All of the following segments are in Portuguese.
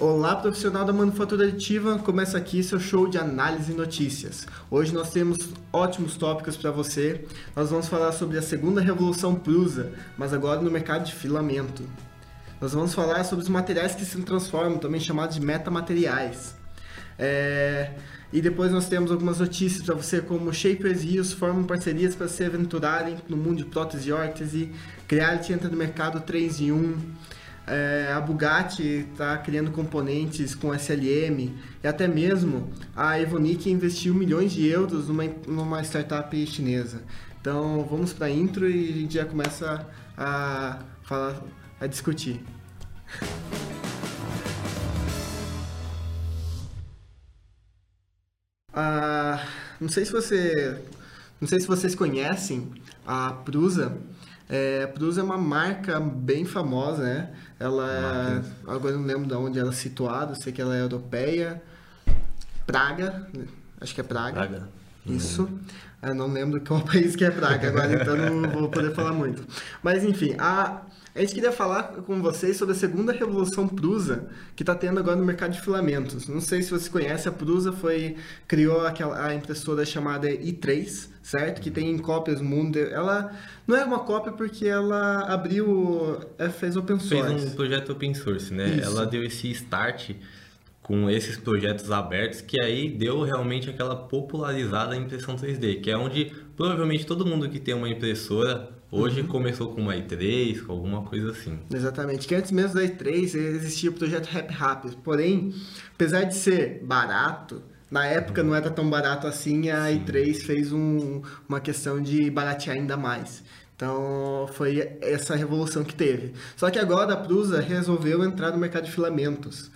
Olá, profissional da manufatura aditiva. Começa aqui seu show de análise e notícias. Hoje nós temos ótimos tópicos para você. Nós vamos falar sobre a segunda revolução Prusa, mas agora no mercado de filamento. Nós vamos falar sobre os materiais que se transformam, também chamados de metamateriais. É... E depois nós temos algumas notícias para você, como Shapers e Rios formam parcerias para se aventurarem no mundo de prótese e órtese, Creality entra no mercado 3 em 1, é, a Bugatti está criando componentes com SLM e até mesmo a Evonik investiu milhões de euros numa, numa startup chinesa. Então vamos para a intro e a gente já começa a falar, a discutir. Ah, não sei se você, não sei se vocês conhecem a Prusa. É, a Prusa é uma marca bem famosa, né? Ela, agora não lembro de onde ela é situada, sei que ela é europeia. Praga, acho que é Praga. Praga. Isso. Eu não lembro qual país que é Praga agora, então não vou poder falar muito. Mas enfim, a, a gente queria falar com vocês sobre a segunda revolução Prusa que está tendo agora no mercado de filamentos. Não sei se você conhece, a Prusa foi criou aquela a impressora chamada i3, certo? Que tem cópias no mundo. Ela não é uma cópia porque ela abriu, ela fez open source. Fez um projeto open source, né? Isso. Ela deu esse start com esses projetos abertos que aí deu realmente aquela popularizada impressão 3D, que é onde provavelmente todo mundo que tem uma impressora hoje começou com uma i3, com alguma coisa assim. Exatamente, que antes mesmo da i3 existia o projeto Rap Rap, porém, apesar de ser barato, na época não era tão barato assim, a i3 fez um- uma questão de baratear ainda mais. Então foi essa revolução que teve. Só que agora a Prusa resolveu entrar no mercado de filamentos.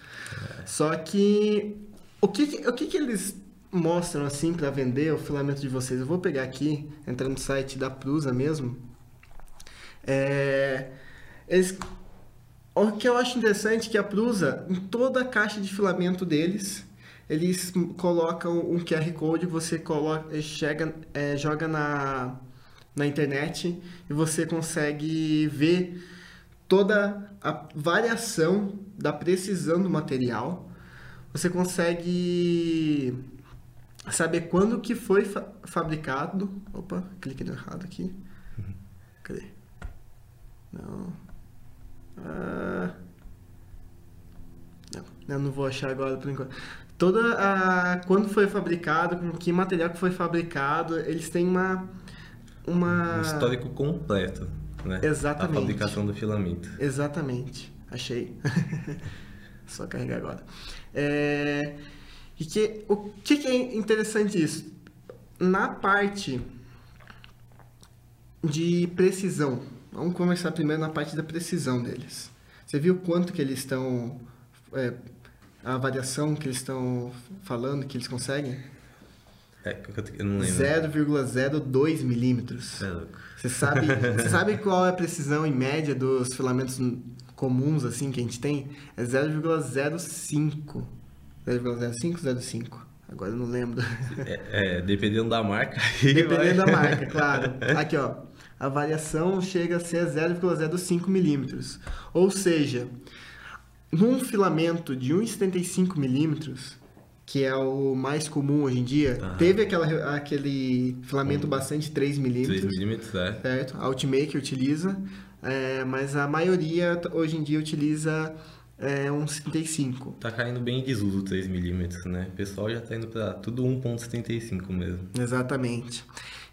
Só que o que, que- o que, que eles mostram assim para vender o filamento de vocês? Eu vou pegar aqui, entrar no site da Prusa mesmo. É, eles, o que eu acho interessante é que a Prusa, em toda a caixa de filamento deles, eles colocam um QR Code, você coloca, chega, é, joga na, na internet e você consegue ver toda a variação da precisão do material. Você consegue saber quando que foi fa- fabricado. Opa, cliquei no errado aqui. Cadê? Não. Ah. Não, eu não vou achar agora por enquanto. Toda a quando foi fabricado, com que material que foi fabricado, eles têm uma uma Um histórico completo, né? Exatamente. A fabricação do filamento. Exatamente. Achei. Só carregar agora. É, E que, o que, que é interessante isso? Na parte de precisão. Vamos começar primeiro na parte da precisão deles. Você viu quanto que eles estão... é, a variação que eles estão falando que eles conseguem? É, que eu- não lembro. 0,02 milímetros. É louco. Você sabe, você sabe qual é a precisão em média dos filamentos comuns assim que a gente tem? É 0,05. 0,05, 0,5. Agora eu não lembro. É, é, dependendo da marca. Dependendo da marca, claro. Aqui, ó. A variação chega a ser 0,05 milímetros. Ou seja, num filamento de 1,75 milímetros, que é o mais comum hoje em dia, Ah. teve aquela, aquele filamento bastante 3 milímetros. 3 milímetros, é. certo? A Ultimaker utiliza, é, mas a maioria hoje em dia utiliza é, um 75. Tá caindo bem em desuso 3 milímetros, né? O pessoal já tá indo pra tudo 1.75 mesmo. Exatamente.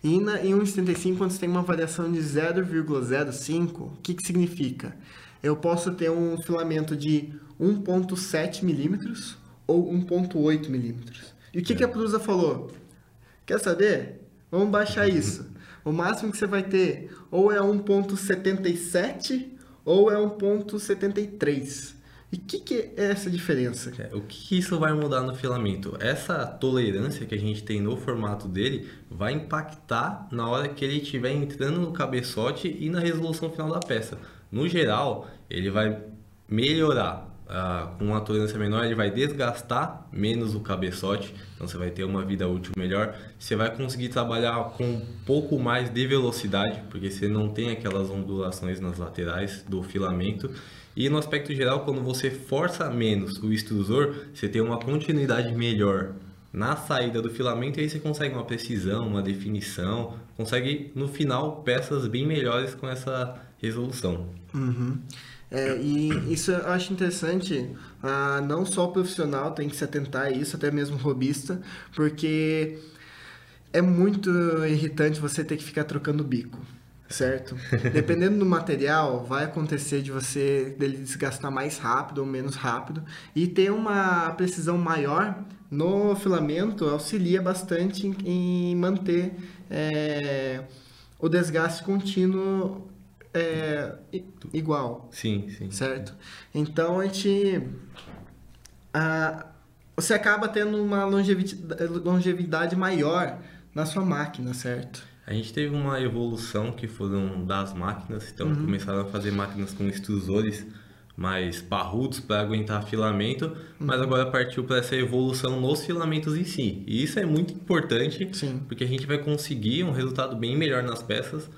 E na, em um 1,75, quando você tem uma variação de 0,05, o que, que significa? Eu posso ter um filamento de 1,7 milímetros ou 1,8 milímetros. E o que, que a Prusa falou? Quer saber? Vamos baixar isso. O máximo que você vai ter ou é 1,77 ou é 1,73. E o que, que é essa diferença? É, O que isso vai mudar no filamento? Essa tolerância que a gente tem no formato dele vai impactar na hora que ele estiver entrando no cabeçote e na resolução final da peça. No geral, ele vai melhorar ah, com uma tolerância menor, ele vai desgastar menos o cabeçote, então você vai ter uma vida útil melhor. Você vai conseguir trabalhar com um pouco mais de velocidade, porque você não tem aquelas ondulações nas laterais do filamento. E no aspecto geral, quando você força menos o extrusor, você tem uma continuidade melhor na saída do filamento e aí você consegue uma precisão, uma definição, consegue no final peças bem melhores com essa resolução. Uhum. É, e isso eu acho interessante, ah, não só o profissional tem que se atentar a isso, até mesmo o robista, porque é muito irritante você ter que ficar trocando bico, certo? Dependendo do material, vai acontecer de você dele desgastar mais rápido ou menos rápido e ter uma precisão maior no filamento auxilia bastante em, em manter é, o desgaste contínuo é, igual. Sim, sim. Certo? Então a gente. A, você acaba tendo uma longevidade, longevidade maior na sua máquina, certo? A gente teve uma evolução que foram das máquinas, então uhum. começaram a fazer máquinas com extrusores mais parrudos para aguentar filamento, uhum. mas agora partiu para essa evolução nos filamentos em si. E isso é muito importante, Sim. porque a gente vai conseguir um resultado bem melhor nas peças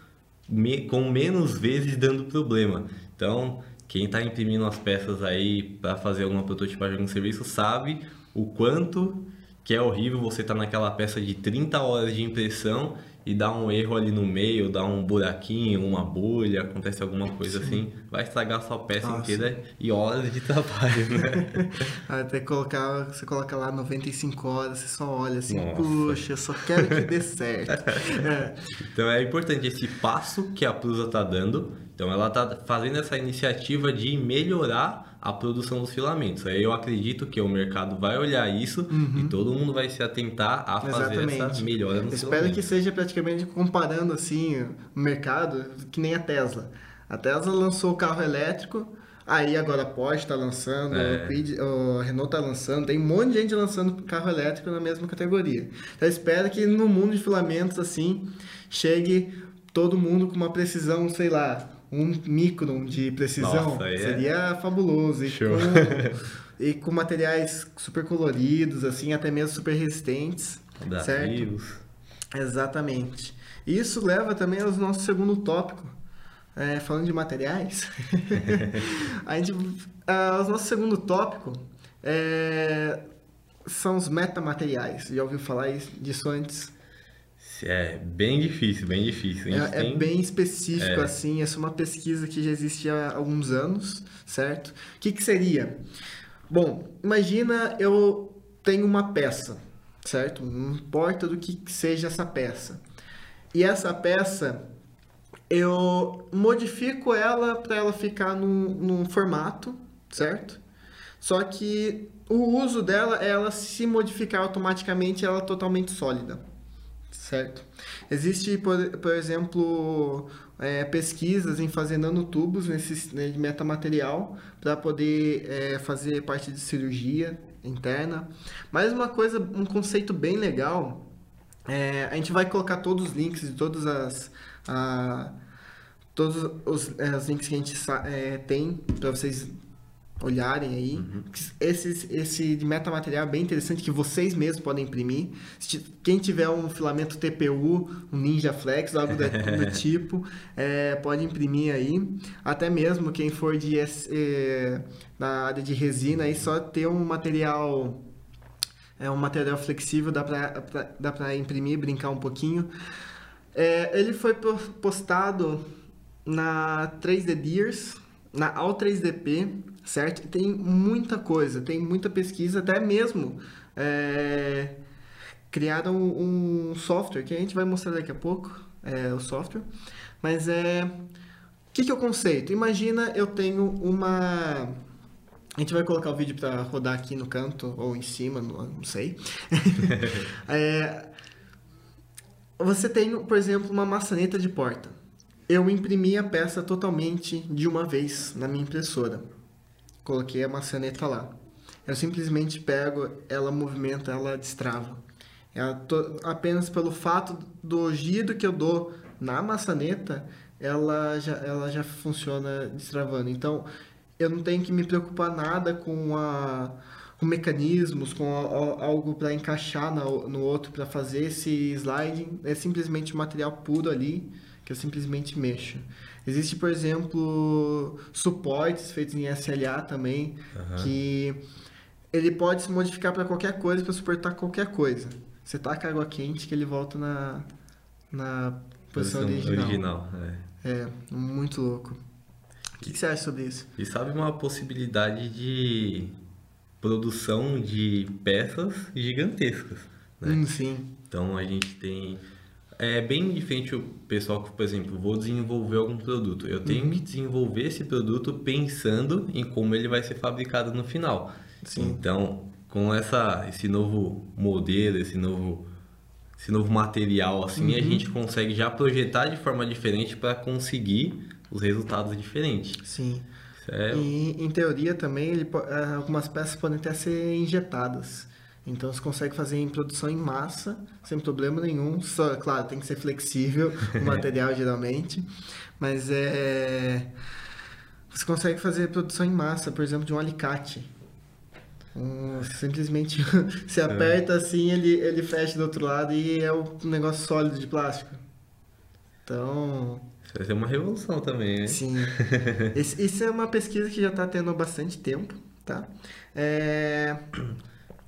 me, com menos vezes dando problema. Então, quem está imprimindo as peças aí para fazer alguma prototipagem algum serviço sabe o quanto que é horrível você estar tá naquela peça de 30 horas de impressão e dá um erro ali no meio, dá um buraquinho, uma bolha, acontece alguma coisa Sim. assim, vai estragar a sua peça Nossa. inteira e horas de trabalho, né? Até colocar, você coloca lá 95 horas, você só olha assim, Nossa. puxa, eu só quero que dê certo. é. Então é importante esse passo que a Prusa está dando, então ela está fazendo essa iniciativa de melhorar a produção dos filamentos. Aí eu acredito que o mercado vai olhar isso uhum. e todo mundo vai se atentar a fazer Exatamente. essa melhora no Espero filamentos. que seja praticamente comparando assim o mercado que nem a Tesla. A Tesla lançou o carro elétrico, aí agora a Porsche está lançando, é. o, Renault está lançando, tem um monte de gente lançando carro elétrico na mesma categoria. Então espero que no mundo de filamentos assim chegue todo mundo com uma precisão, sei lá, um micron de precisão, Nossa, é seria fabuloso. E com, e com, materiais super coloridos, assim, até mesmo super resistentes. Da certo? Rios. Exatamente. Isso leva também ao nosso segundo tópico. É, falando de materiais, a gente, uh, o nosso segundo tópico é, são os metamateriais. Já ouviu falar disso antes? É bem difícil, bem difícil. É, é, tem... é, bem específico, é. assim. Essa é uma pesquisa que já existe há alguns anos, certo? O que, que seria? Bom, imagina eu tenho uma peça, certo? Não importa do que seja essa peça. E essa peça, eu modifico ela para ela ficar num, num formato, certo? Só que o uso dela é ela se modificar automaticamente, ela é totalmente sólida certo? Existe, por, por exemplo, é, pesquisas em fazer nanotubos nesse né, metamaterial para poder é, fazer parte de cirurgia interna. Mas uma coisa, um conceito bem legal, é, a gente vai colocar todos os links de todas as... A, todos os, é, os links que a gente é, tem para vocês olharem aí. Uhum. Esse, esse de metamaterial é bem interessante que vocês mesmos podem imprimir. Quem tiver um filamento TPU, um Ninja Flex, algo do, do tipo, é, pode imprimir aí. Até mesmo quem for de, é, na área de resina, aí só ter um material é um material flexível, dá para dá pra imprimir, brincar um pouquinho. É, ele foi postado na 3D Dears, na All3DP, certo? Tem muita coisa, tem muita pesquisa, até mesmo é, criaram um, um, software que a gente vai mostrar daqui a pouco, é, o software, mas é... O que, que é o conceito? Imagina eu tenho uma... A gente vai colocar o vídeo para rodar aqui no canto ou em cima, não sei. é, você tem, por exemplo, uma maçaneta de porta. Eu imprimi a peça totalmente de uma vez na minha impressora coloquei a maçaneta lá. Eu simplesmente pego, ela movimenta, ela destrava. Ela to, apenas pelo fato do giro que eu dou na maçaneta, ela já, ela já funciona destravando. Então, eu não tenho que me preocupar nada com a com mecanismos, com a, algo para encaixar no, no outro para fazer esse sliding. É simplesmente material puro ali que eu simplesmente mexo. Existe, por exemplo, suportes feitos em SLA também, uhum. que ele pode se modificar para qualquer coisa, para suportar qualquer coisa. Você taca água quente que ele volta na, na posição, original. original é. é, muito louco. O que, que você acha sobre isso? E sabe uma possibilidade de produção de peças gigantescas, né? Hum, sim. Então a gente tem é bem diferente o pessoal que, por exemplo, vou desenvolver algum produto. Eu tenho uhum. que desenvolver esse produto pensando em como ele vai ser fabricado no final. Sim. Então, com essa, esse novo modelo, esse novo, esse novo material, assim, uhum. a gente consegue já projetar de forma diferente para conseguir os resultados diferentes. Sim. É... E, em teoria também, ele, algumas peças podem até ser injetadas. Então você consegue fazer em produção em massa, sem problema nenhum. Só, claro, tem que ser flexível o material geralmente. Mas é. Você consegue fazer produção em massa, por exemplo, de um alicate. Um, simplesmente se é. aperta assim, ele, ele fecha do outro lado e é um negócio sólido de plástico. Então. Isso vai ser uma revolução também, né? Sim. Isso é uma pesquisa que já está tendo há bastante tempo, tá? É.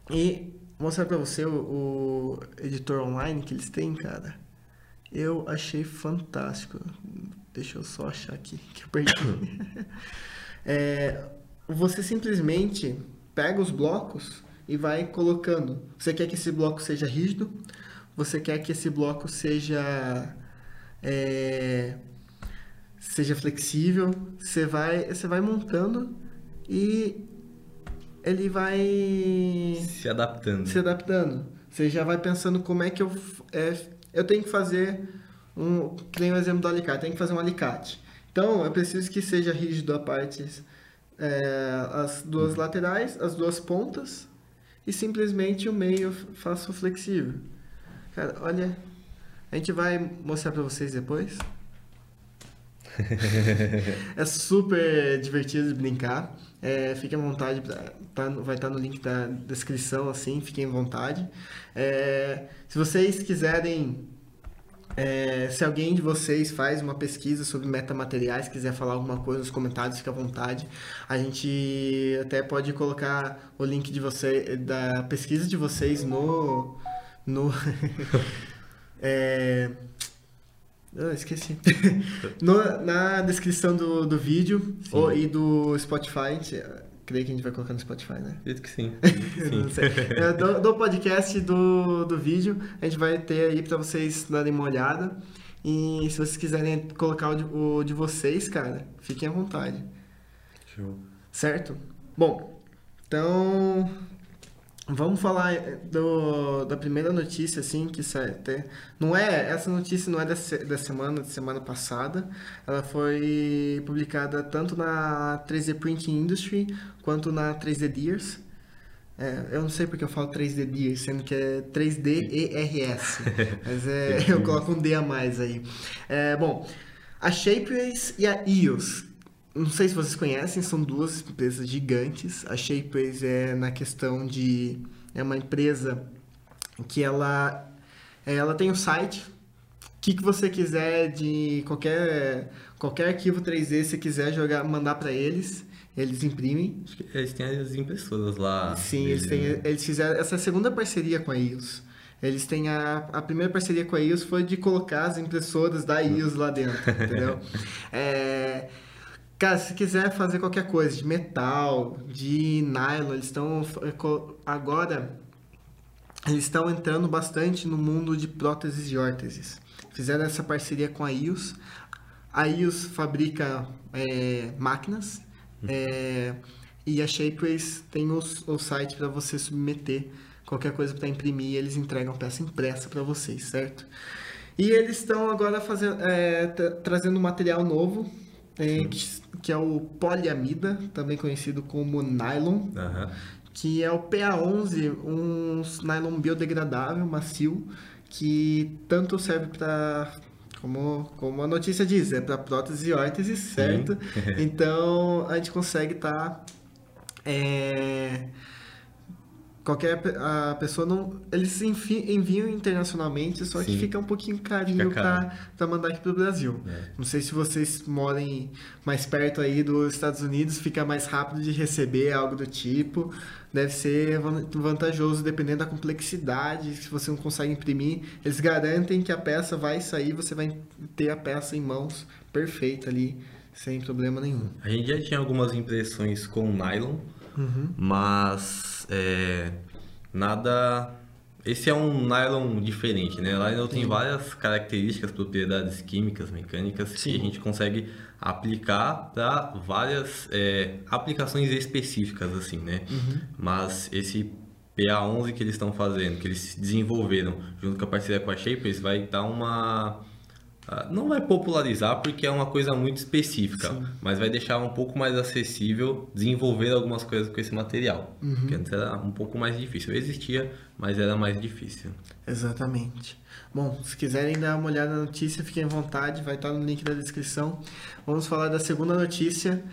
E mostrar pra você o, o, editor online que eles têm, cara. Eu achei fantástico. Deixa eu só achar aqui que eu perdi. é, você simplesmente pega os blocos e vai colocando. Você quer que esse bloco seja rígido? Você quer que esse bloco seja é, seja flexível? Você vai você vai montando e ele vai se adaptando. Se adaptando. Você já vai pensando como é que eu é, eu tenho que fazer um, nem o exemplo do alicate, tem que fazer um alicate. Então, eu preciso que seja rígido a partes é, as duas uhum. laterais, as duas pontas e simplesmente o meio faço flexível. Cara, olha, a gente vai mostrar para vocês depois. é super divertido de brincar. É, fiquem à vontade, tá, vai estar tá no link da descrição, assim, fiquem à vontade. É, se vocês quiserem, é, se alguém de vocês faz uma pesquisa sobre metamateriais, quiser falar alguma coisa nos comentários, fique à vontade. A gente até pode colocar o link de você, da pesquisa de vocês no... no é, ah, esqueci. no, na descrição do, do vídeo ou, e do Spotify, creio que a gente vai colocar no Spotify, né? Acredito que sim. é, do, do, podcast do, do vídeo, a gente vai ter aí para vocês darem uma olhada. E se vocês quiserem colocar o de, o de vocês, cara, fiquem à vontade. Show. Certo? Bom, então Vamos falar eh, do, da primeira notícia, assim, que sai até... Não é, essa notícia não é da, da semana, da semana passada. Ela foi publicada tanto na 3D Printing Industry quanto na 3D Dears. É, eu não sei porque eu falo 3D Dears, sendo que é 3D ERS. Mas é, eu coloco um D a mais aí. É, bom, a Shapeways e a EOS não sei se vocês conhecem, são duas empresas gigantes. A Shapeways é na questão de é uma empresa que ela ela tem um site. O que, que você quiser de qualquer qualquer arquivo 3D, se quiser jogar, mandar para eles, eles imprimem. Eles têm as impressoras lá. Sim, eles têm, né? eles fizeram essa segunda parceria com a EOS. Eles têm a, a primeira parceria com a EOS foi de colocar as impressoras da EOS lá dentro, entendeu? É, Cara, se quiser fazer qualquer coisa de metal, de nylon, eles estão agora eles estão entrando bastante no mundo de próteses e órteses. Fizeram essa parceria com a IOS. A IOS fabrica é, máquinas uhum. é, e a Shapeways tem o, o site para você submeter qualquer coisa para imprimir. Eles entregam peça impressa para vocês, certo? E eles estão agora fazendo, é, trazendo um material novo que, que, é o poliamida, também conhecido como nylon, uhum. que é o PA11, um nylon biodegradável, macio, que tanto serve para Como, como a notícia diz, é para prótese e órtese, certo? então a gente consegue estar. Tá, é, qualquer a pessoa não. Eles enviam internacionalmente, só que Sim. fica um pouquinho carinho para mandar aqui pro Brasil. É. Não sei se vocês moram mais perto aí dos Estados Unidos, fica mais rápido de receber algo do tipo. Deve ser vantajoso dependendo da complexidade. Se você não consegue imprimir, eles garantem que a peça vai sair, você vai ter a peça em mãos perfeita ali, sem problema nenhum. A gente já tinha algumas impressões com nylon, uhum. mas é, nada. Esse é um nylon diferente, né? Nylon tem várias características, propriedades químicas, mecânicas Sim. que a gente consegue aplicar para várias é, aplicações específicas, assim, né? Uhum. Mas esse PA11 que eles estão fazendo, que eles desenvolveram junto com a parceria com a Shapers, vai dar uma não vai popularizar porque é uma coisa muito específica, Sim. mas vai deixar um pouco mais acessível desenvolver algumas coisas com esse material. Uhum. Que antes era um pouco mais difícil. Existia, mas era mais difícil. Exatamente. Bom, se quiserem dar uma olhada na notícia, fiquem à vontade, vai estar no link da descrição. Vamos falar da segunda notícia.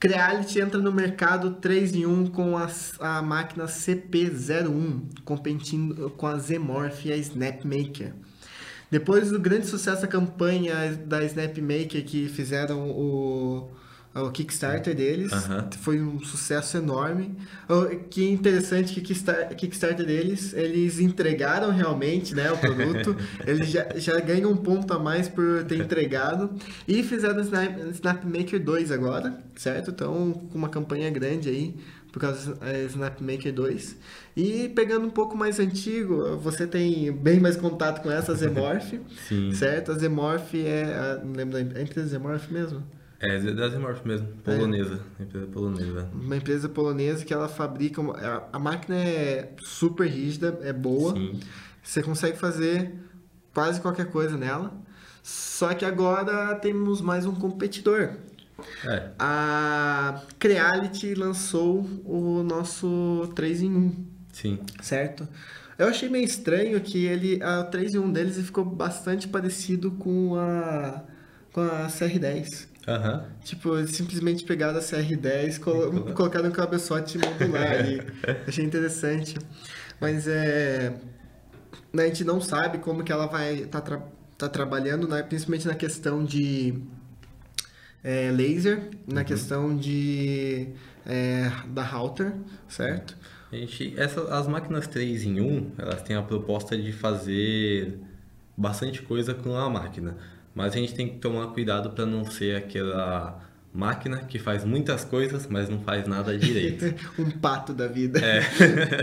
Creality entra no mercado 3 em 1 com a, a máquina CP01, competindo com a Zemorph e a Snapmaker. Depois do grande sucesso da campanha da Snapmaker que fizeram o, o Kickstarter deles, foi um sucesso enorme. Que interessante que o Kickstarter deles, eles entregaram realmente né, o produto, eles já, já ganham um ponto a mais por ter entregado. E fizeram o Snap, Snapmaker 2 agora, certo? Então, com uma campanha grande aí por causa do é, Snapmaker 2. E pegando um pouco mais antigo, você tem bem mais contato com essa Zemorph, certo? A Zemorph é, a, não lembro da empresa Zemorph mesmo? É, da Zemorph mesmo, polonesa, é. empresa polonesa. Uma empresa polonesa que ela fabrica, uma, a, a, máquina é super rígida, é boa, Sim. você consegue fazer quase qualquer coisa nela, só que agora temos mais um competidor, é. A Creality lançou o nosso 3 em 1. Sim. Certo? Eu achei meio estranho que ele, a 3 em 1 deles ficou bastante parecido com a, com a CR10. Uhum. Tipo, simplesmente pegaram a CR10, colo colocaram um cabeçote modular ali. Achei interessante. Mas é. A gente não sabe como que ela vai estar tá tra tá trabalhando, né? principalmente na questão de é, laser na uhum. questão de é, da router, certo? A gente, essa, as máquinas 3 em 1, elas têm a proposta de fazer bastante coisa com a máquina, mas a gente tem que tomar cuidado para não ser aquela máquina que faz muitas coisas, mas não faz nada direito. um pato da vida. É.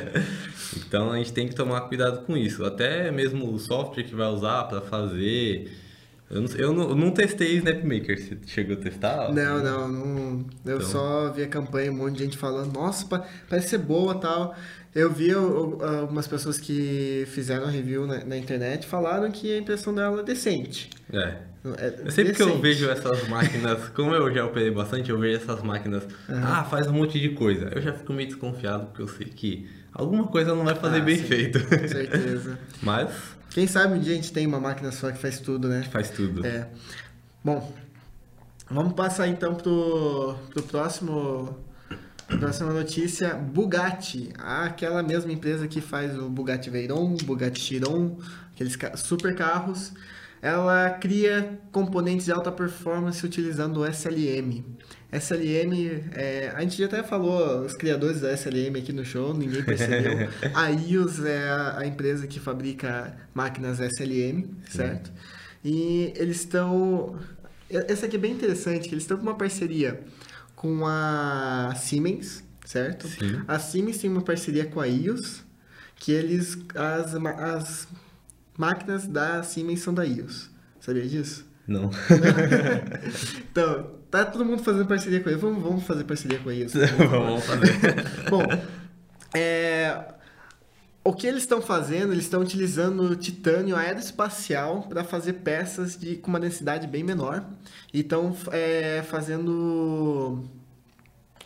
então a gente tem que tomar cuidado com isso. Até mesmo o software que vai usar para fazer eu não, eu não, eu não testei SnapMaker, você chegou a testar? Não, não, não eu então... só vi a campanha, um monte de gente falando, nossa, parece ser boa tal. Eu vi algumas pessoas que fizeram review na, na, internet falaram que a impressão dela é decente. É. é Sempre decente. que eu vejo essas máquinas, como eu já operei bastante, eu vejo essas máquinas, uhum. ah, faz um monte de coisa. Eu já fico meio desconfiado, porque eu sei que alguma coisa não vai fazer ah, bem sim, feito. Com certeza. Mas quem sabe um dia a gente tem uma máquina só que faz tudo, né? Que faz tudo. É. Bom, vamos passar então pro, pro próximo próxima notícia, Bugatti, aquela mesma empresa que faz o Bugatti Veyron, Bugatti Chiron, aqueles super carros, ela cria componentes de alta performance utilizando o SLM. SLM, é, a gente já até falou os criadores da SLM aqui no show, ninguém percebeu. a IOS é a, a, empresa que fabrica máquinas SLM, certo? E eles estão. Essa aqui é bem interessante, que eles estão com uma parceria com a Siemens, certo? Sim. A Siemens tem uma parceria com a IOS, que eles. As, as máquinas da Siemens são da IOS. Sabia disso? Não. então, tá todo mundo fazendo parceria com eles. Vamos, vamos fazer parceria com eles. vamos fazer. Bom, é, o que eles estão fazendo, eles estão utilizando titânio aeroespacial para fazer peças de, com uma densidade bem menor. E estão é, fazendo.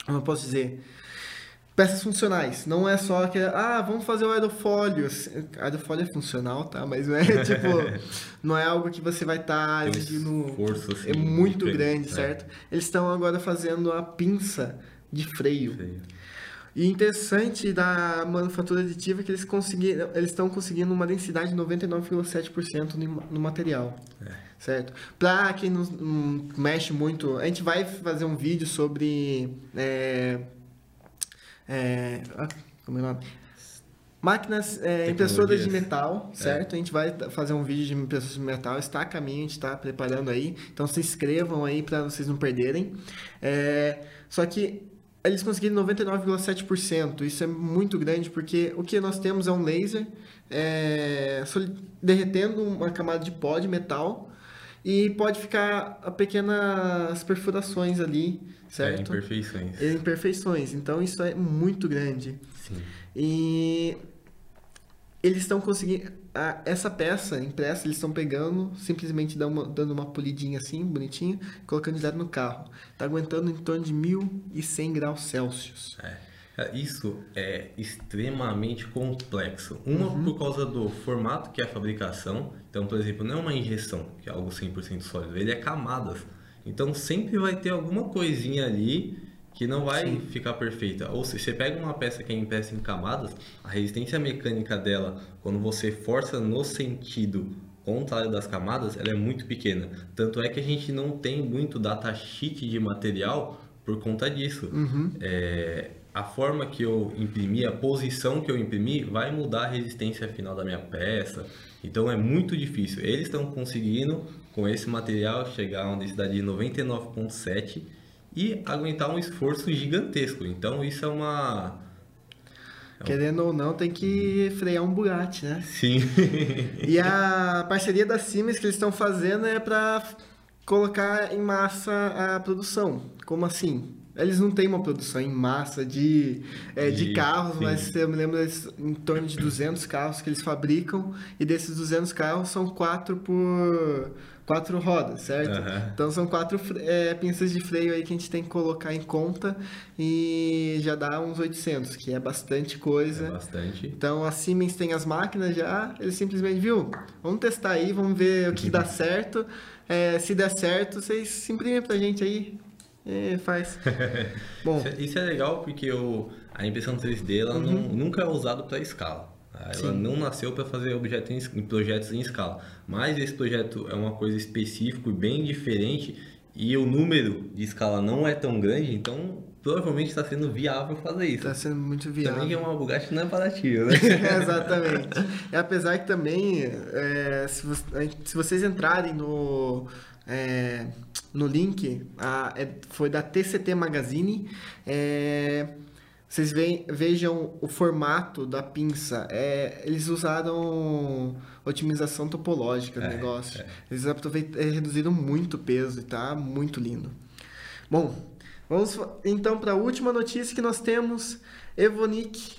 Como eu posso dizer? Peças funcionais. Não é só que, ah, vamos fazer o aerofólio. Aerofólio é funcional, tá? Mas não é tipo, não é algo que você vai estar tá exigindo. Esforço, assim, é muito grande, é. certo? Eles estão agora fazendo a pinça de freio. freio. E interessante da manufatura aditiva é que eles conseguiram, eles estão conseguindo uma densidade de 99,7% no material. É. Certo? Para quem não, não, mexe muito, a gente vai fazer um vídeo sobre é, é, ah, como é o nome? Máquinas, é, impressoras de metal, é. certo? É. A gente vai fazer um vídeo de impressoras de metal, está a caminho, a gente está preparando aí. Então se inscrevam aí para vocês não perderem. É, só que eles conseguiram 99,7%. Isso é muito grande porque o que nós temos é um laser é, derretendo uma camada de pó de metal e pode ficar pequenas perfurações ali, certo? É, imperfeições. É, imperfeições. Então isso é muito grande. Sim. E eles estão conseguindo. essa peça impressa, eles estão pegando, simplesmente dando uma, dando uma polidinha assim, bonitinho, colocando direto no carro. Está aguentando em torno de 1100 graus Celsius. É. é. Isso é extremamente complexo. Uma uhum. por causa do formato que é a fabricação. Então, por exemplo, não é uma injeção, que é algo 100% sólido, ele é camadas. Então, sempre vai ter alguma coisinha ali que não vai Sim. ficar perfeita. Ou se você pega uma peça que é impressa em camadas, a resistência mecânica dela, quando você força no sentido contrário das camadas, ela é muito pequena. Tanto é que a gente não tem muito datasheet de material por conta disso. Uhum. É, a forma que eu imprimi, a posição que eu imprimi, vai mudar a resistência final da minha peça. Então é muito difícil. Eles estão conseguindo, com esse material, chegar a uma densidade de 99,7 e aguentar um esforço gigantesco. Então isso é uma. É Querendo ou não, tem que frear um Bugatti, né? Sim. e a parceria da Siemens que eles estão fazendo é para colocar em massa a produção. Como assim? Eles não têm uma produção em massa de, é, de, de carros, sim. mas eu me lembro em torno de 200 carros que eles fabricam, e desses 200 carros são quatro por quatro rodas, certo? Uhum. Então são quatro é, pinças de freio aí que a gente tem que colocar em conta e já dá uns 800, que é bastante coisa. É bastante. Então a Siemens tem as máquinas já, eles simplesmente, viu, vamos testar aí, vamos ver o que dá certo. É, se der certo, vocês se imprimem pra gente aí. E faz. Bom, isso é, isso é, legal porque o, a impressão 3D ela uhum. não, nunca é usada para escala. Ela Sim. não nasceu para fazer objetos em, projetos em escala. Mas esse projeto é uma coisa específica e bem diferente e o número de escala não é tão grande, então provavelmente está sendo viável fazer isso. Está sendo muito viável. Também é uma Bugatti não é baratinho, né? Exatamente. E apesar que também, é, se, se, vocês entrarem no, é, no link, a, é, foi da TCT Magazine, é, vocês ve, vejam o formato da pinça. É, eles usaram otimização topológica no é, negócio. É. Eles reduziram muito o peso e tá muito lindo. Bom, vamos então para a última notícia que nós temos. Evonik,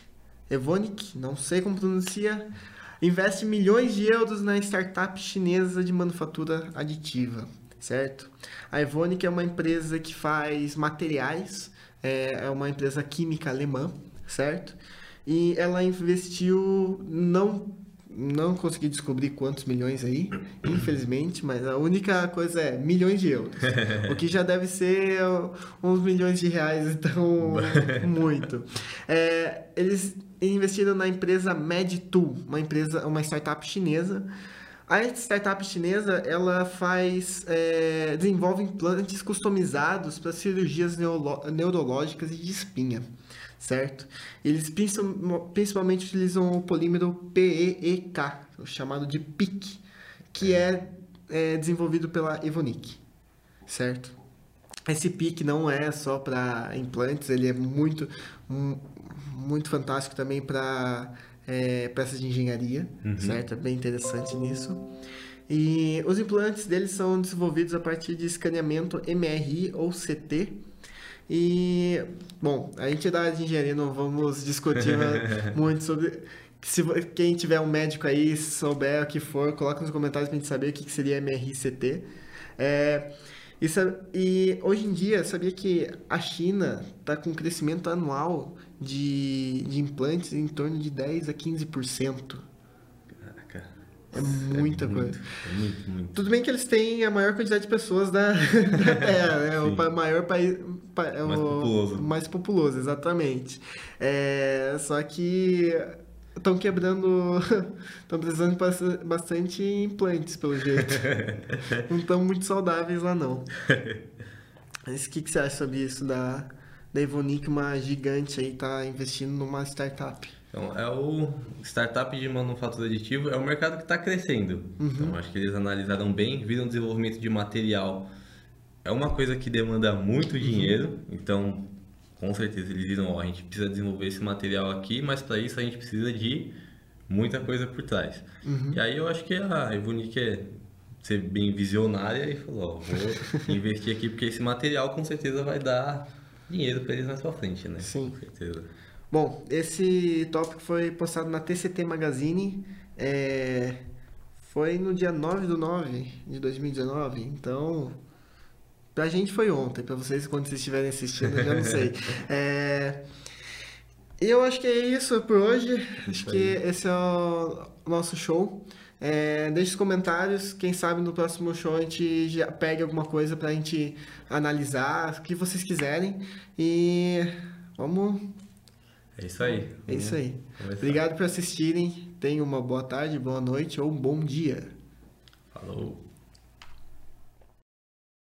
Evonik, não sei como pronuncia, investe milhões de euros na startup chinesa de manufatura aditiva, certo? A Evonik é uma empresa que faz materiais é, é uma empresa química alemã, certo? E ela investiu, não não consegui descobrir quantos milhões aí, infelizmente, mas a única coisa é milhões de euros. o que já deve ser uns milhões de reais, então muito. É, eles investiram na empresa MedTool, uma empresa, uma startup chinesa a startup chinesa ela faz é, desenvolve implantes customizados para cirurgias neurológicas e de espinha, certo? Eles principalmente utilizam o polímero PEEK, chamado de PIC, que é, é desenvolvido pela Evonik, certo? Esse PIC não é só para implantes, ele é muito muito fantástico também para é, peças de engenharia, uhum. certo? É bem interessante nisso. E os implantes deles são desenvolvidos a partir de escaneamento MRI ou CT. E, bom, a gente da área de engenharia não vamos discutir muito sobre. Se quem tiver um médico aí, souber o que for, coloca nos comentários pra gente saber o que seria MRI e CT. É, E, e, hoje em dia, sabia que a China está com um crescimento anual de, de implantes em torno de 10 a 15%. Caraca. É muita é muito, coisa. É muito, muito. Tudo bem que eles têm a maior quantidade de pessoas da, da Terra, né? o maior país. mais o, populoso. Mais populoso, exatamente. É, só que estão quebrando. Estão precisando de bastante implantes, pelo jeito. não estão muito saudáveis lá, não. Mas o que, que você acha sobre isso da, da Evonik, uma gigante aí, tá investindo numa startup? Então, é o startup de manufatura aditivo, é um mercado que está crescendo. Uhum. Então, acho que eles analisaram bem, viram o desenvolvimento de material. É uma coisa que demanda muito dinheiro, uhum. então com certeza eles viram, ó, a gente precisa desenvolver esse material aqui, mas para isso a gente precisa de muita coisa por trás. Uhum. E aí eu acho que a Evonik é ser bem visionária e falou, ó, vou investir aqui porque esse material com certeza vai dar dinheiro para eles mais para frente, né? Sim. Com certeza. Bom, esse tópico foi postado na TCT Magazine, é... foi no dia 9 do 9 de 2019, então Pra gente foi ontem, pra vocês quando vocês estiverem assistindo, eu já não sei. É... Eu acho que é isso por hoje. Acho que esse é o nosso show. É, deixe os comentários. Quem sabe no próximo show a gente já pegue alguma coisa pra gente analisar, o que vocês quiserem. E vamos. É isso aí. É isso aí. Obrigado por assistirem. Tenham uma boa tarde, boa noite ou um bom dia. Falou.